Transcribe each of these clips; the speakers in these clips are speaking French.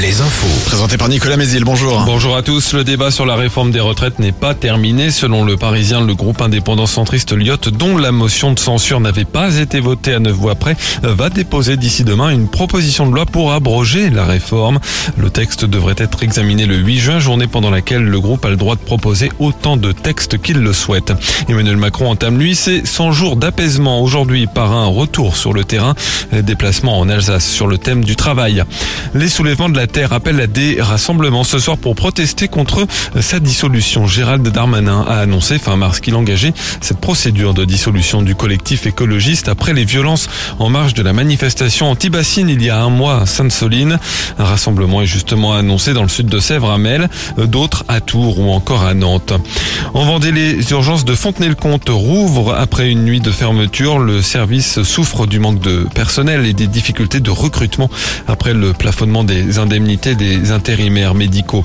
les infos. Présenté par Nicolas Mézil, bonjour. Bonjour à tous. Le débat sur la réforme des retraites n'est pas terminé. Selon le Parisien, le groupe indépendant centriste Lyotte, dont la motion de censure n'avait pas été votée à neuf voix près, va déposer d'ici demain une proposition de loi pour abroger la réforme. Le texte devrait être examiné le 8 juin, journée pendant laquelle le groupe a le droit de proposer autant de textes qu'il le souhaite. Emmanuel Macron entame lui ses 100 jours d'apaisement aujourd'hui par un retour sur le terrain, déplacement en Alsace sur le thème du travail. Les soulèvements de la Terre appellent à des rassemblements ce soir pour protester contre sa dissolution. Gérald Darmanin a annoncé fin mars qu'il engageait cette procédure de dissolution du collectif écologiste après les violences en marge de la manifestation anti-bassine il y a un mois à Sainte-Soline. Un rassemblement est justement annoncé dans le sud de Sèvres à Mel, d'autres à Tours ou encore à Nantes. En Vendée, les urgences de Fontenay-le-Comte rouvrent après une nuit de fermeture. Le service souffre du manque de personnel et des difficultés de recrutement après le plafonnement des indemnités des intérimaires médicaux.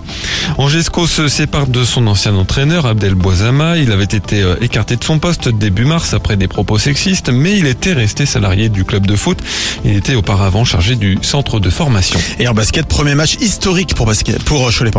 Angesco se sépare de son ancien entraîneur Abdel Boisama. Il avait été euh, écarté de son poste début mars après des propos sexistes, mais il était resté salarié du club de foot. Il était auparavant chargé du centre de formation. Et en basket, premier match historique pour basket, pour euh, Cholet.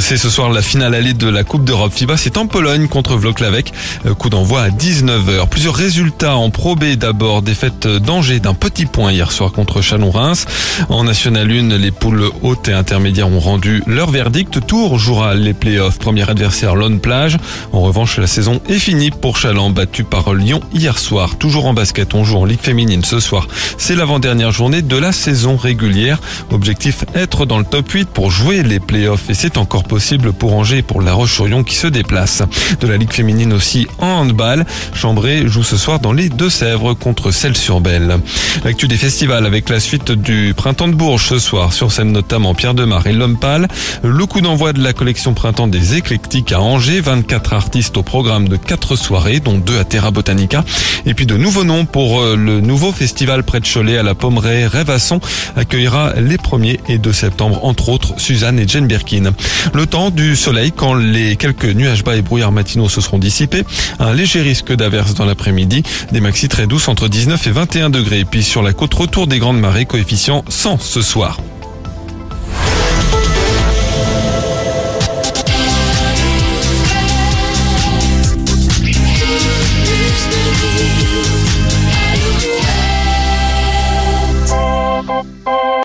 C'est ce soir la finale allée de la Coupe d'Europe FIBA. C'est en Pologne contre Vloklavek. Euh, coup d'envoi à 19h. Plusieurs résultats en Pro B d'abord. Défaite d'Angers d'un petit point hier soir contre Chalon-Reims. En National 1, les poules hautes et intermédiaires ont rendu leur verdict. Tour jouera les playoffs. Premier adversaire Lone Plage. En revanche, la saison est finie pour Chaland, battu par Lyon hier soir. Toujours en basket, on joue en Ligue féminine ce soir. C'est l'avant-dernière journée de la saison régulière. Objectif être dans le top 8 pour jouer les playoffs. Et c'est encore possible pour Angers et pour La Roche-sur-Yon qui se déplace. De la Ligue féminine aussi en handball. Chambray joue ce soir dans les Deux-Sèvres contre Celles-sur-Belle. L'actu des festivals avec la suite du Printemps de Bourges ce soir. Sur scène notamment Pierre Demar et L'Homme Pâle. Le coup d'envoi de la collection Printemps des Éclectiques à Angers. 24 artistes au programme de 4 soirées, dont 2 à Terra Botanica. Et puis de nouveaux noms pour euh, le nouveau festival près de Cholet à la Pommeraie. Rêvasson accueillera les 1er et 2 septembre, entre autres Suzanne et Jane Birkin. Le temps du soleil quand les quelques nuages bas et brouillards matinaux se seront dissipés. Un léger risque d'averse dans l'après-midi. Des maxis très douces entre 19 et 21 degrés. Puis sur la côte, retour des grandes marées, coefficient 100 ce soir.